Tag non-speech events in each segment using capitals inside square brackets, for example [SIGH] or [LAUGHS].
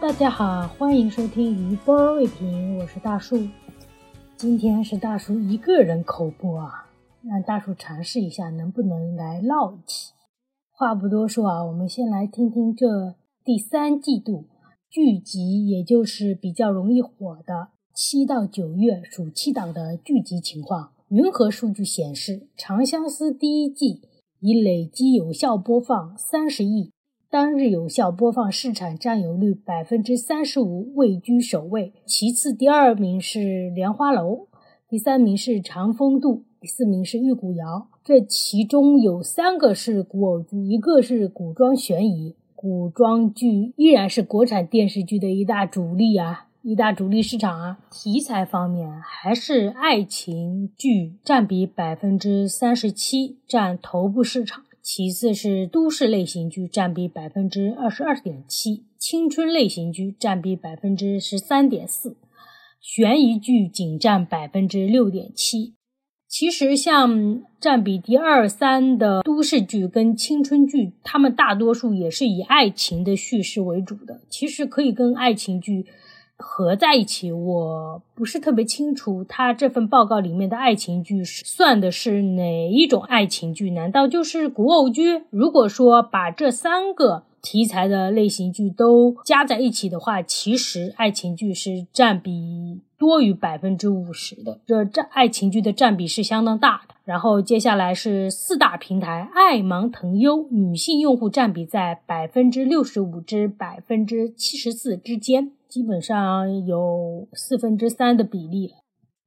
大家好，欢迎收听余波未平，我是大树。今天是大叔一个人口播啊，让大叔尝试一下能不能来唠一期。话不多说啊，我们先来听听这第三季度剧集，也就是比较容易火的七到九月暑期档的剧集情况。云和数据显示，《长相思》第一季已累计有效播放三十亿。当日有效播放市场占有率百分之三十五，位居首位。其次，第二名是《莲花楼》，第三名是《长风渡》，第四名是《玉骨遥》。这其中有三个是古偶剧，一个是古装悬疑。古装剧依然是国产电视剧的一大主力啊，一大主力市场啊。题材方面，还是爱情剧占比百分之三十七，占头部市场。其次是都市类型剧占比百分之二十二点七，青春类型剧占比百分之十三点四，悬疑剧仅占百分之六点七。其实像占比第二三的都市剧跟青春剧，他们大多数也是以爱情的叙事为主的。其实可以跟爱情剧。合在一起，我不是特别清楚，他这份报告里面的爱情剧是算的是哪一种爱情剧？难道就是古偶剧？如果说把这三个题材的类型剧都加在一起的话，其实爱情剧是占比多于百分之五十的，这占爱情剧的占比是相当大的。然后接下来是四大平台，爱芒腾优女性用户占比在百分之六十五至百分之七十四之间。基本上有四分之三的比例了，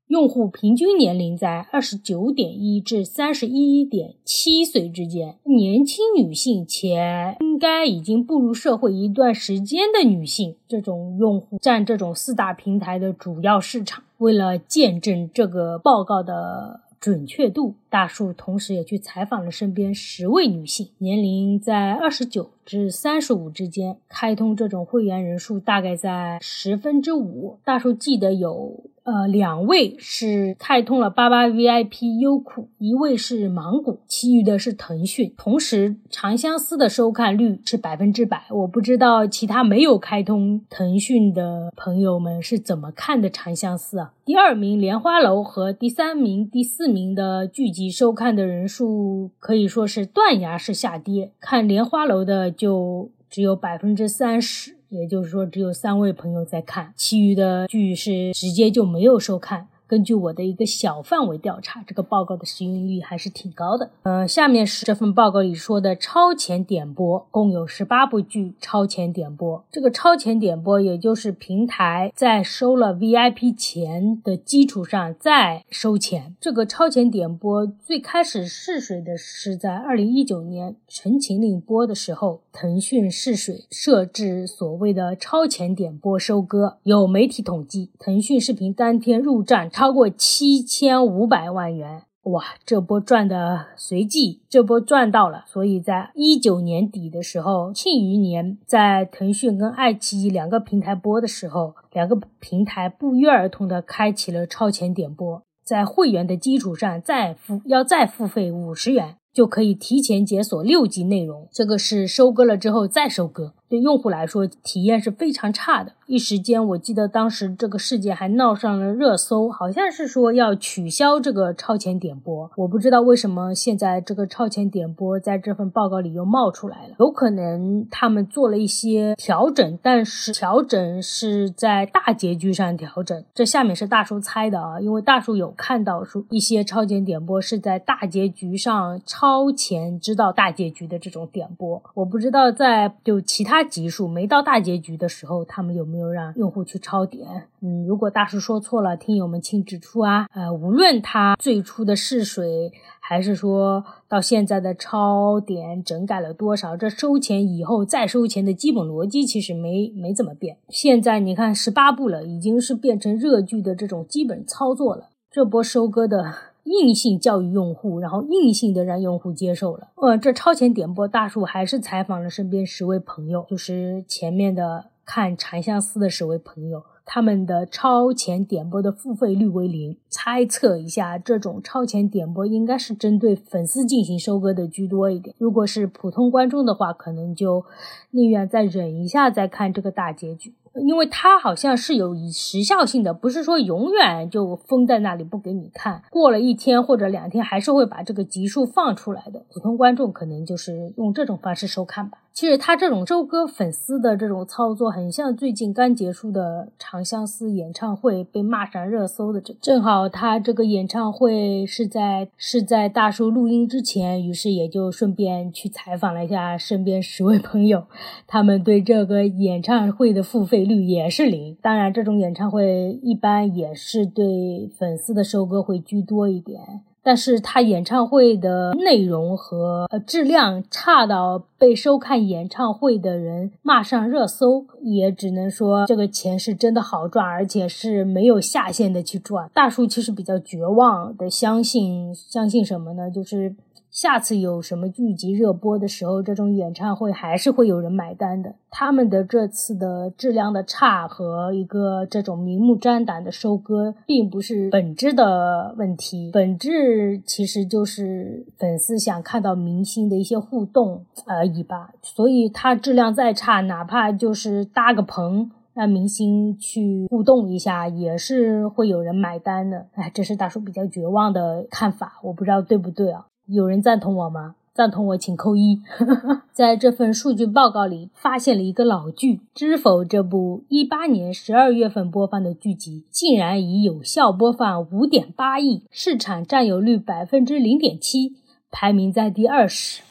用户平均年龄在二十九点一至三十一点七岁之间，年轻女性且应该已经步入社会一段时间的女性，这种用户占这种四大平台的主要市场。为了见证这个报告的。准确度，大树同时也去采访了身边十位女性，年龄在二十九至三十五之间，开通这种会员人数大概在十分之五。大树记得有。呃，两位是开通了八八 VIP 优酷，一位是芒果，其余的是腾讯。同时，《长相思》的收看率是百分之百。我不知道其他没有开通腾讯的朋友们是怎么看的《长相思》啊？第二名《莲花楼》和第三名、第四名的剧集收看的人数可以说是断崖式下跌。看《莲花楼》的就只有百分之三十。也就是说，只有三位朋友在看，其余的剧是直接就没有收看。根据我的一个小范围调查，这个报告的使用率还是挺高的。呃，下面是这份报告里说的超前点播，共有十八部剧超前点播。这个超前点播，也就是平台在收了 VIP 钱的基础上再收钱。这个超前点播最开始试水的是在二零一九年《陈情令》播的时候，腾讯试水设置所谓的超前点播收割。有媒体统计，腾讯视频当天入站。超过七千五百万元，哇！这波赚的随即，这波赚到了。所以在一九年底的时候，庆余年在腾讯跟爱奇艺两个平台播的时候，两个平台不约而同的开启了超前点播，在会员的基础上再付要再付费五十元，就可以提前解锁六集内容。这个是收割了之后再收割，对用户来说体验是非常差的。一时间，我记得当时这个事件还闹上了热搜，好像是说要取消这个超前点播。我不知道为什么现在这个超前点播在这份报告里又冒出来了，有可能他们做了一些调整，但是调整是在大结局上调整。这下面是大叔猜的啊，因为大叔有看到说一些超前点播是在大结局上超前知道大结局的这种点播。我不知道在就其他集数没到大结局的时候，他们有没有。让用户去抄点，嗯，如果大叔说错了，听友们请指出啊。呃，无论他最初的试水，还是说到现在的抄点整改了多少，这收钱以后再收钱的基本逻辑其实没没怎么变。现在你看十八部了，已经是变成热剧的这种基本操作了。这波收割的硬性教育用户，然后硬性的让用户接受了。呃，这超前点播大叔还是采访了身边十位朋友，就是前面的。看《长相思》的十位朋友，他们的超前点播的付费率为零。猜测一下，这种超前点播应该是针对粉丝进行收割的居多一点。如果是普通观众的话，可能就宁愿再忍一下再看这个大结局。因为它好像是有时效性的，不是说永远就封在那里不给你看，过了一天或者两天还是会把这个集数放出来的。普通观众可能就是用这种方式收看吧。其实他这种收割粉丝的这种操作，很像最近刚结束的《长相思》演唱会被骂上热搜的这。正好他这个演唱会是在是在大叔录音之前，于是也就顺便去采访了一下身边十位朋友，他们对这个演唱会的付费率也是零。当然，这种演唱会一般也是对粉丝的收割会居多一点。但是他演唱会的内容和质量差到被收看演唱会的人骂上热搜，也只能说这个钱是真的好赚，而且是没有下限的去赚。大叔其实比较绝望的相信，相信什么呢？就是。下次有什么剧集热播的时候，这种演唱会还是会有人买单的。他们的这次的质量的差和一个这种明目张胆的收割，并不是本质的问题，本质其实就是粉丝想看到明星的一些互动而已吧。所以它质量再差，哪怕就是搭个棚让明星去互动一下，也是会有人买单的。哎，这是大叔比较绝望的看法，我不知道对不对啊。有人赞同我吗？赞同我请扣一。[LAUGHS] 在这份数据报告里，发现了一个老剧《知否》这部一八年十二月份播放的剧集，竟然已有效播放五点八亿，市场占有率百分之零点七，排名在第二十，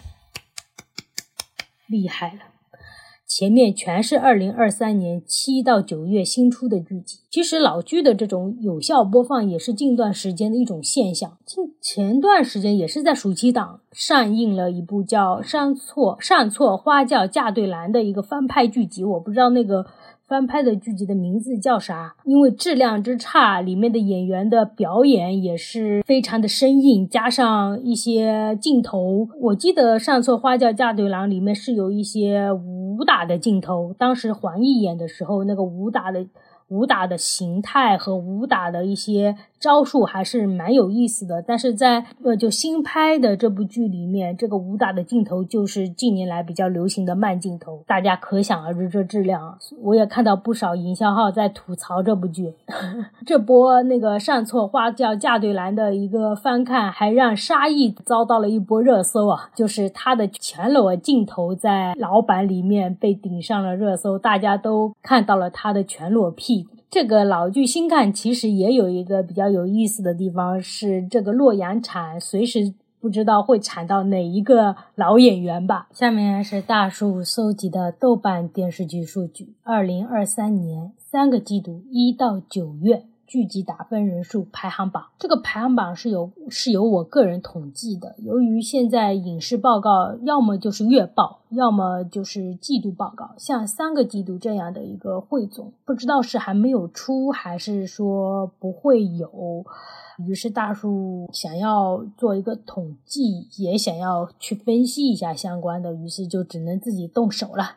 厉害了。前面全是二零二三年七到九月新出的剧集。其实老剧的这种有效播放也是近段时间的一种现象。近前段时间也是在暑期档上映了一部叫《上错上错花轿嫁对郎》的一个翻拍剧集，我不知道那个。翻拍的剧集的名字叫啥？因为质量之差，里面的演员的表演也是非常的生硬，加上一些镜头，我记得《上错花轿嫁对郎》里面是有一些武打的镜头，当时黄奕演的时候，那个武打的。武打的形态和武打的一些招数还是蛮有意思的，但是在呃就新拍的这部剧里面，这个武打的镜头就是近年来比较流行的慢镜头，大家可想而知这质量。我也看到不少营销号在吐槽这部剧。[LAUGHS] 这波那个上错花轿嫁对郎的一个翻看，还让沙溢遭到了一波热搜啊，就是他的全裸镜头在老版里面被顶上了热搜，大家都看到了他的全裸屁。这个老剧新看，其实也有一个比较有意思的地方，是这个洛阳铲随时不知道会铲到哪一个老演员吧。下面是大树搜集的豆瓣电视剧数据，二零二三年三个季度一到九月。剧集打分人数排行榜，这个排行榜是由是由我个人统计的。由于现在影视报告要么就是月报，要么就是季度报告，像三个季度这样的一个汇总，不知道是还没有出，还是说不会有。于是大树想要做一个统计，也想要去分析一下相关的，于是就只能自己动手了。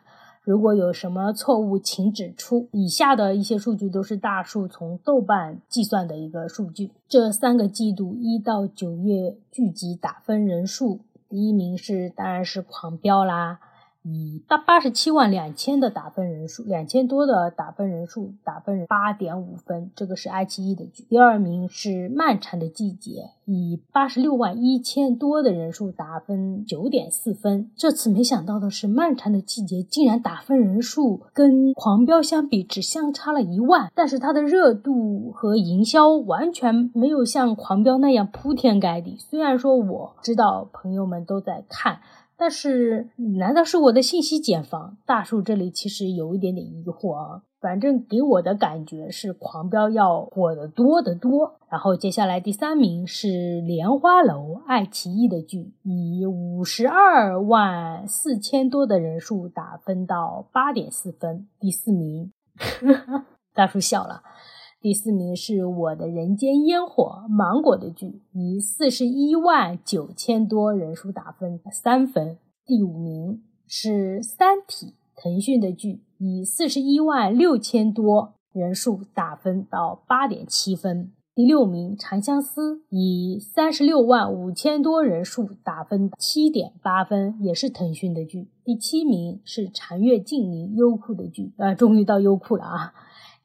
如果有什么错误，请指出。以下的一些数据都是大数从豆瓣计算的一个数据。这三个季度一到九月聚集打分人数，第一名是当然是《狂飙》啦。以八八十七万两千的打分人数，两千多的打分人数，打分八点五分，这个是爱奇艺的剧。第二名是《漫长的季节》，以八十六万一千多的人数打分九点四分。这次没想到的是，《漫长的季节》竟然打分人数跟《狂飙》相比只相差了一万，但是它的热度和营销完全没有像《狂飙》那样铺天盖地。虽然说我知道朋友们都在看。但是，难道是我的信息茧房？大树这里其实有一点点疑惑啊。反正给我的感觉是《狂飙》要火得多得多。然后接下来第三名是《莲花楼》，爱奇艺的剧，以五十二万四千多的人数打分到八点四分。第四名，[LAUGHS] 大叔笑了。第四名是我的人间烟火芒果的剧，以四十一万九千多人数打分三分。第五名是三体腾讯的剧，以四十一万六千多人数打分到八点七分。第六名《长相思》以三十六万五千多人数打分七点八分，也是腾讯的剧。第七名是《长月烬明》，优酷的剧，呃，终于到优酷了啊！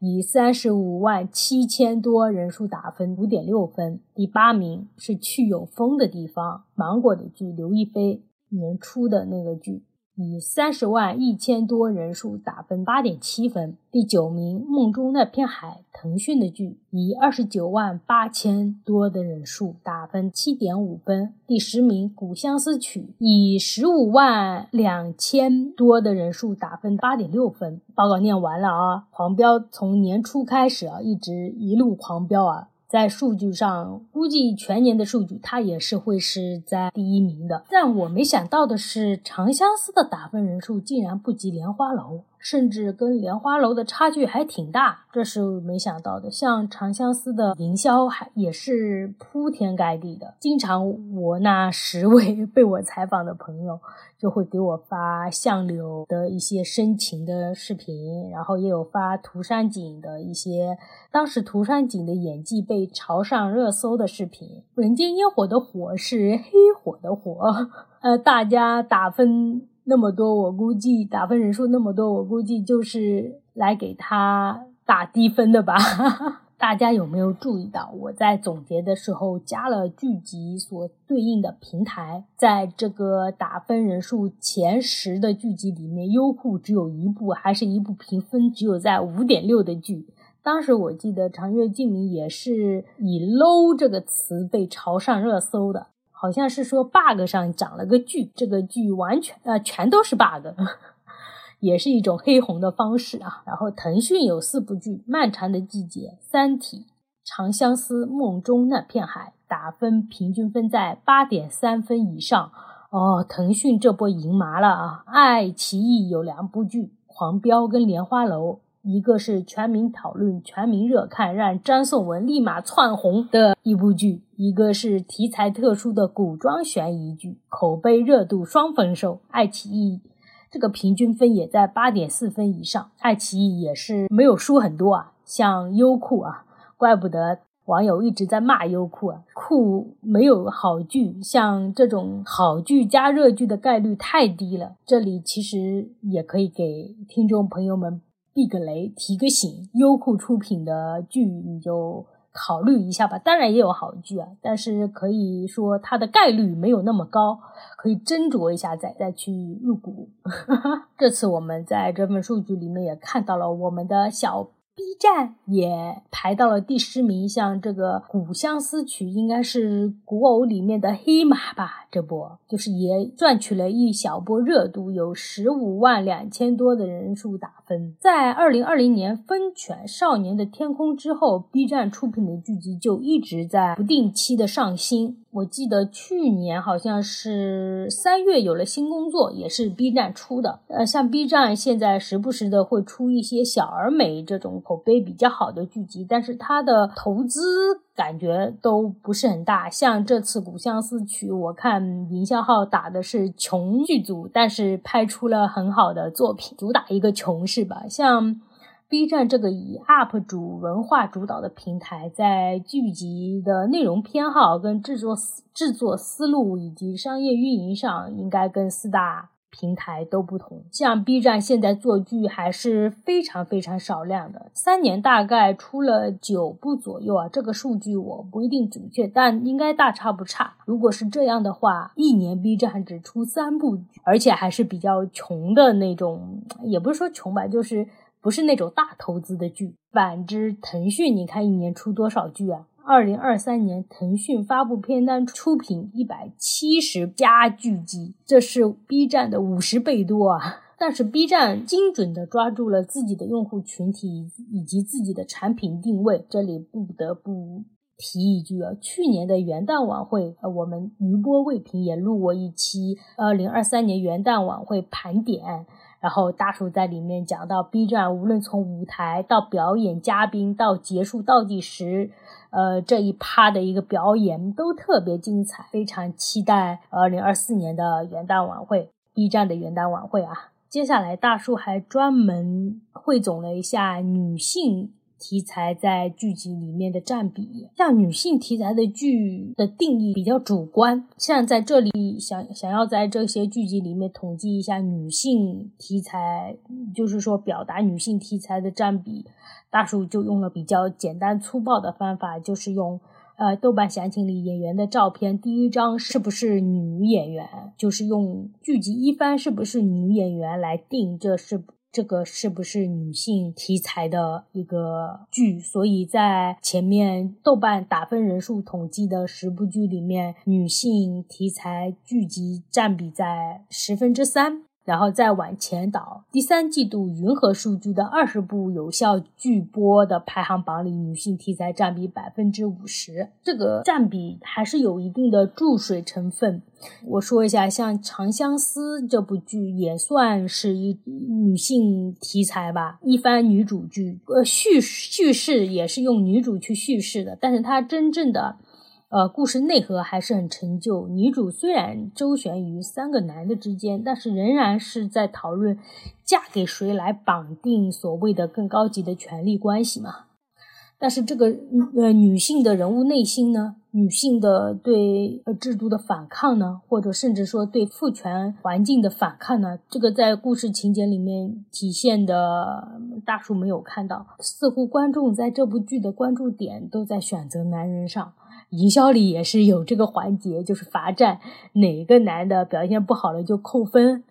以三十五万七千多人数打分五点六分。第八名是《去有风的地方》，芒果的剧，刘亦菲年初的那个剧。以三十万一千多人数打分八点七分，第九名《梦中那片海》，腾讯的剧，以二十九万八千多的人数打分七点五分。第十名《古相思曲》，以十五万两千多的人数打分八点六分。报告念完了啊，狂飙从年初开始啊，一直一路狂飙啊。在数据上，估计全年的数据它也是会是在第一名的。但我没想到的是，《长相思》的打分人数竟然不及《莲花楼》。甚至跟莲花楼的差距还挺大，这是没想到的。像长相思的营销还也是铺天盖地的，经常我那十位 [LAUGHS] 被我采访的朋友就会给我发相柳的一些深情的视频，然后也有发涂山璟的一些当时涂山璟的演技被朝上热搜的视频。人间烟火的火是黑火的火，[LAUGHS] 呃，大家打分。那么多，我估计打分人数那么多，我估计就是来给他打低分的吧。[LAUGHS] 大家有没有注意到，我在总结的时候加了剧集所对应的平台？在这个打分人数前十的剧集里面，优酷只有一部，还是一部评分只有在五点六的剧。当时我记得《长月烬明》也是以 “low” 这个词被朝上热搜的。好像是说 bug 上长了个剧，这个剧完全呃全都是 bug，[LAUGHS] 也是一种黑红的方式啊。然后腾讯有四部剧：《漫长的季节》、《三体》、《长相思》、《梦中那片海》，打分平均分在八点三分以上。哦，腾讯这波赢麻了啊！爱奇艺有两部剧，《狂飙》跟《莲花楼》。一个是全民讨论、全民热看，让张颂文立马窜红的一部剧；一个是题材特殊的古装悬疑剧，口碑热度双丰收。爱奇艺这个平均分也在八点四分以上，爱奇艺也是没有输很多啊。像优酷啊，怪不得网友一直在骂优酷啊，酷没有好剧，像这种好剧加热剧的概率太低了。这里其实也可以给听众朋友们。避个雷，提个醒，优酷出品的剧你就考虑一下吧。当然也有好剧啊，但是可以说它的概率没有那么高，可以斟酌一下再再去入股。[LAUGHS] 这次我们在这份数据里面也看到了我们的小。B 站也排到了第十名，像这个《古相思曲》应该是古偶里面的黑马吧？这波就是也赚取了一小波热度，有十五万两千多的人数打分。在二零二零年《风犬少年的天空》之后，B 站出品的剧集就一直在不定期的上新。我记得去年好像是三月有了新工作，也是 B 站出的。呃，像 B 站现在时不时的会出一些小而美这种口碑比较好的剧集，但是它的投资感觉都不是很大。像这次《古相思曲》，我看营销号打的是穷剧组，但是拍出了很好的作品，主打一个穷是吧？像。B 站这个以 UP 主文化主导的平台，在剧集的内容偏好、跟制作思制作思路以及商业运营上，应该跟四大平台都不同。像 B 站现在做剧还是非常非常少量的，三年大概出了九部左右啊。这个数据我不一定准确，但应该大差不差。如果是这样的话，一年 B 站只出三部，而且还是比较穷的那种，也不是说穷吧，就是。不是那种大投资的剧。反之，腾讯你看一年出多少剧啊？二零二三年，腾讯发布片单出品一百七十家剧集，这是 B 站的五十倍多啊！但是 B 站精准的抓住了自己的用户群体以及自己的产品定位。这里不得不提一句啊，去年的元旦晚会，呃，我们余波未平也录过一期二零二三年元旦晚会盘点。然后大叔在里面讲到，B 站无论从舞台到表演嘉宾到结束倒计时，呃这一趴的一个表演都特别精彩，非常期待二零二四年的元旦晚会，B 站的元旦晚会啊。接下来大叔还专门汇总了一下女性题材在剧集里面的占比。像女性题材的剧的定义比较主观，像在这里想想要在这些剧集里面统计一下女性题材，就是说表达女性题材的占比，大叔就用了比较简单粗暴的方法，就是用。呃，豆瓣详情里演员的照片，第一张是不是女演员？就是用剧集一番是不是女演员来定，这是这个是不是女性题材的一个剧？所以在前面豆瓣打分人数统计的十部剧里面，女性题材剧集占比在十分之三。然后再往前倒，第三季度云和数据的二十部有效剧播的排行榜里，女性题材占比百分之五十，这个占比还是有一定的注水成分。我说一下，像《长相思》这部剧也算是一女性题材吧，一番女主剧，呃，叙叙事也是用女主去叙事的，但是它真正的。呃，故事内核还是很陈旧。女主虽然周旋于三个男的之间，但是仍然是在讨论嫁给谁来绑定所谓的更高级的权力关系嘛。但是这个呃女性的人物内心呢，女性的对呃制度的反抗呢，或者甚至说对父权环境的反抗呢，这个在故事情节里面体现的大叔没有看到。似乎观众在这部剧的关注点都在选择男人上。营销里也是有这个环节，就是罚站，哪个男的表现不好了就扣分。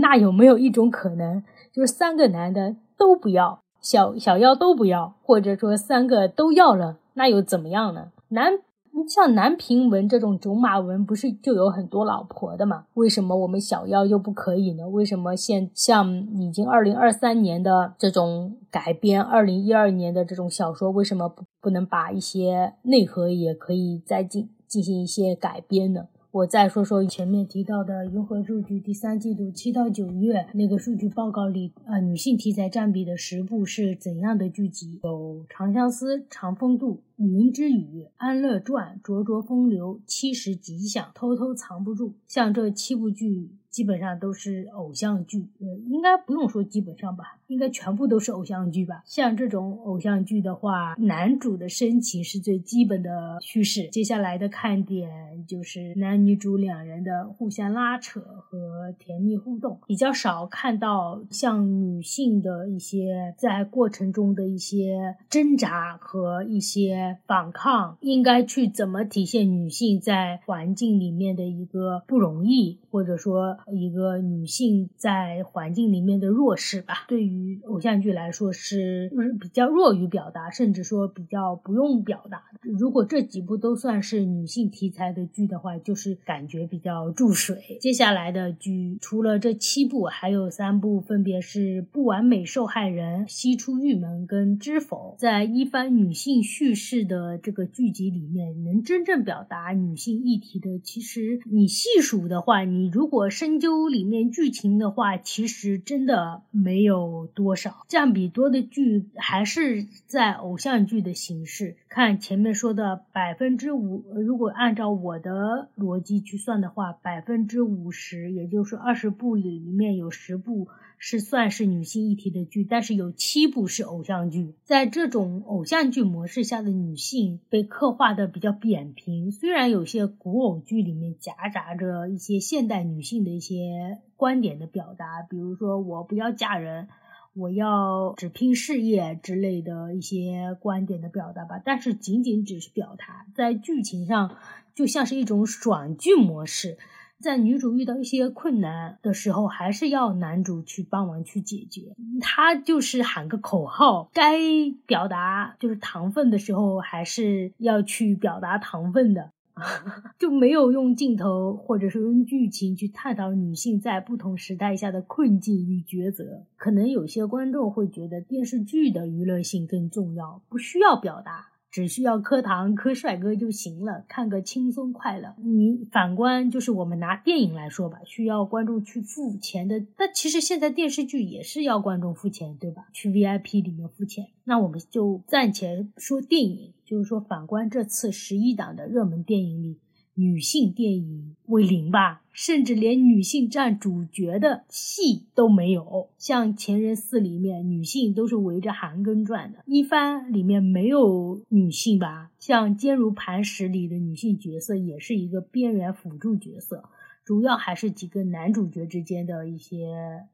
那有没有一种可能，就是三个男的都不要，小小妖都不要，或者说三个都要了，那又怎么样呢？男。像南平文这种种马文，不是就有很多老婆的嘛？为什么我们小妖就不可以呢？为什么现像已经二零二三年的这种改编，二零一二年的这种小说，为什么不不能把一些内核也可以再进进行一些改编呢？我再说说前面提到的云和数据第三季度七到九月那个数据报告里，呃，女性题材占比的十部是怎样的剧集？有《长相思》《长风渡》。云之羽、安乐传、灼灼风流、七十吉祥、偷偷藏不住，像这七部剧基本上都是偶像剧，呃，应该不用说基本上吧，应该全部都是偶像剧吧。像这种偶像剧的话，男主的深情是最基本的叙事，接下来的看点就是男女主两人的互相拉扯和甜蜜互动，比较少看到像女性的一些在过程中的一些挣扎和一些。反抗应该去怎么体现女性在环境里面的一个不容易，或者说一个女性在环境里面的弱势吧？对于偶像剧来说是比较弱于表达，甚至说比较不用表达。如果这几部都算是女性题材的剧的话，就是感觉比较注水。接下来的剧除了这七部，还有三部，分别是《不完美受害人》《西出玉门》跟《知否》。在一番女性叙事。的这个剧集里面，能真正表达女性议题的，其实你细数的话，你如果深研究里面剧情的话，其实真的没有多少。占比多的剧还是在偶像剧的形式。看前面说的百分之五，如果按照我的逻辑去算的话，百分之五十，也就是二十部里面有十部。是算是女性议题的剧，但是有七部是偶像剧。在这种偶像剧模式下的女性被刻画的比较扁平，虽然有些古偶剧里面夹杂着一些现代女性的一些观点的表达，比如说我不要嫁人，我要只拼事业之类的一些观点的表达吧，但是仅仅只是表达，在剧情上就像是一种爽剧模式。在女主遇到一些困难的时候，还是要男主去帮忙去解决。他就是喊个口号，该表达就是糖分的时候，还是要去表达糖分的，[LAUGHS] 就没有用镜头或者是用剧情去探讨女性在不同时代下的困境与抉择。可能有些观众会觉得电视剧的娱乐性更重要，不需要表达。只需要磕糖磕帅哥就行了，看个轻松快乐。你反观就是我们拿电影来说吧，需要观众去付钱的。但其实现在电视剧也是要观众付钱，对吧？去 VIP 里面付钱。那我们就暂且说电影，就是说反观这次十一档的热门电影里，女性电影为零吧，甚至连女性占主角的戏都没有。像《前任四》里面，女性都是围着韩庚转的；《一番》里面没有女性吧？像《坚如磐石》里的女性角色也是一个边缘辅助角色。主要还是几个男主角之间的一些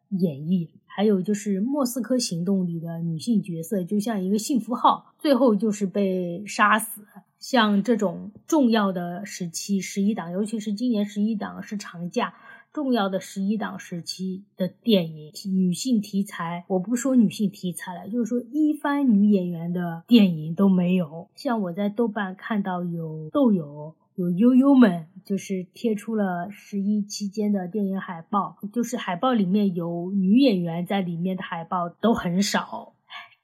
演绎，还有就是《莫斯科行动》里的女性角色，就像一个幸福号，最后就是被杀死。像这种重要的时期，十一档，尤其是今年十一档是长假，重要的十一档时期的电影，女性题材，我不说女性题材了，就是说一番女演员的电影都没有。像我在豆瓣看到有豆友。有悠悠们就是贴出了十一期间的电影海报，就是海报里面有女演员在里面的海报都很少，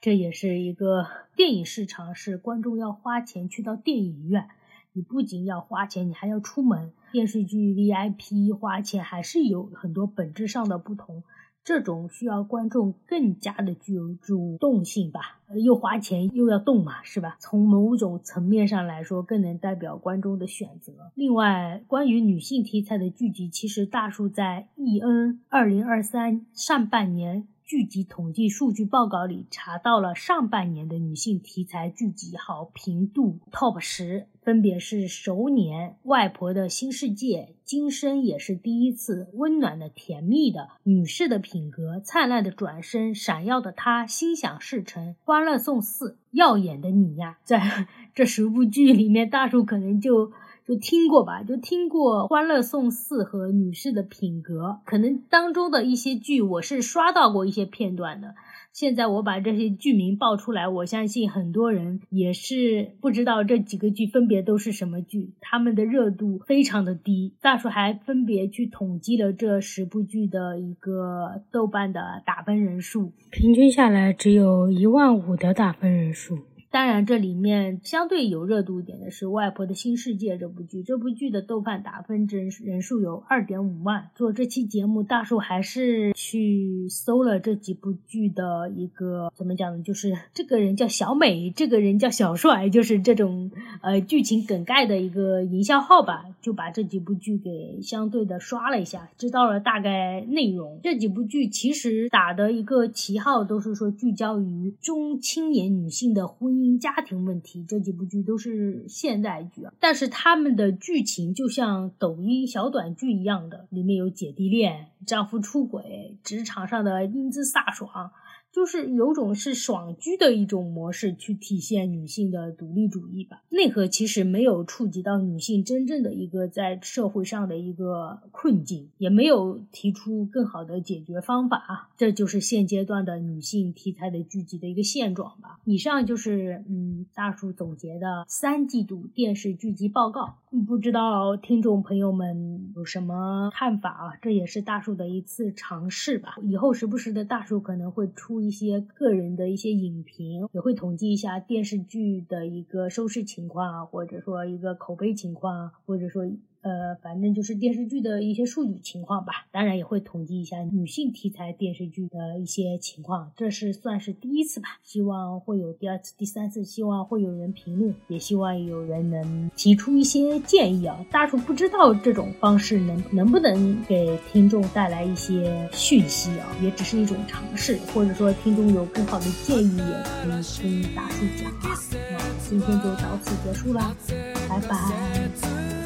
这也是一个电影市场，是观众要花钱去到电影院，你不仅要花钱，你还要出门。电视剧 VIP 花钱还是有很多本质上的不同。这种需要观众更加的具有主动性吧，又花钱又要动嘛，是吧？从某种层面上来说，更能代表观众的选择。另外，关于女性题材的剧集，其实大树在 EN 二零二三上半年。剧集统计数据报告里查到了上半年的女性题材剧集好评度 TOP 十，分别是《熟年》《外婆的新世界》《今生也是第一次》《温暖的甜蜜的》《女士的品格》《灿烂的转身》《闪耀的她》《心想事成》《欢乐颂四》《耀眼的你呀》。在 [LAUGHS] 这十部剧里面，大叔可能就。就听过吧，就听过《欢乐颂四》和《女士的品格》，可能当中的一些剧我是刷到过一些片段的。现在我把这些剧名报出来，我相信很多人也是不知道这几个剧分别都是什么剧，他们的热度非常的低。大叔还分别去统计了这十部剧的一个豆瓣的打分人数，平均下来只有一万五的打分人数。当然，这里面相对有热度一点的是《外婆的新世界》这部剧。这部剧的豆瓣打分人人数有二点五万。做这期节目，大叔还是去搜了这几部剧的一个怎么讲呢？就是这个人叫小美，这个人叫小帅，就是这种呃剧情梗概的一个营销号吧。就把这几部剧给相对的刷了一下，知道了大概内容。这几部剧其实打的一个旗号都是说聚焦于中青年女性的婚姻。因家庭问题这几部剧都是现代剧啊，但是他们的剧情就像抖音小短剧一样的，里面有姐弟恋、丈夫出轨、职场上的英姿飒爽。就是有种是爽剧的一种模式去体现女性的独立主义吧，内核其实没有触及到女性真正的一个在社会上的一个困境，也没有提出更好的解决方法啊，这就是现阶段的女性题材的剧集的一个现状吧。以上就是嗯大叔总结的三季度电视剧集报告，不知道听众朋友们有什么看法啊？这也是大叔的一次尝试吧，以后时不时的大叔可能会出。一些个人的一些影评，也会统计一下电视剧的一个收视情况啊，或者说一个口碑情况啊，或者说。呃，反正就是电视剧的一些数据情况吧，当然也会统计一下女性题材电视剧的一些情况。这是算是第一次吧，希望会有第二次、第三次，希望会有人评论，也希望有人能提出一些建议啊。大叔不知道这种方式能能不能给听众带来一些讯息啊，也只是一种尝试，或者说听众有更好的建议，也可以跟大叔讲啊。那今天就到此结束了，拜拜。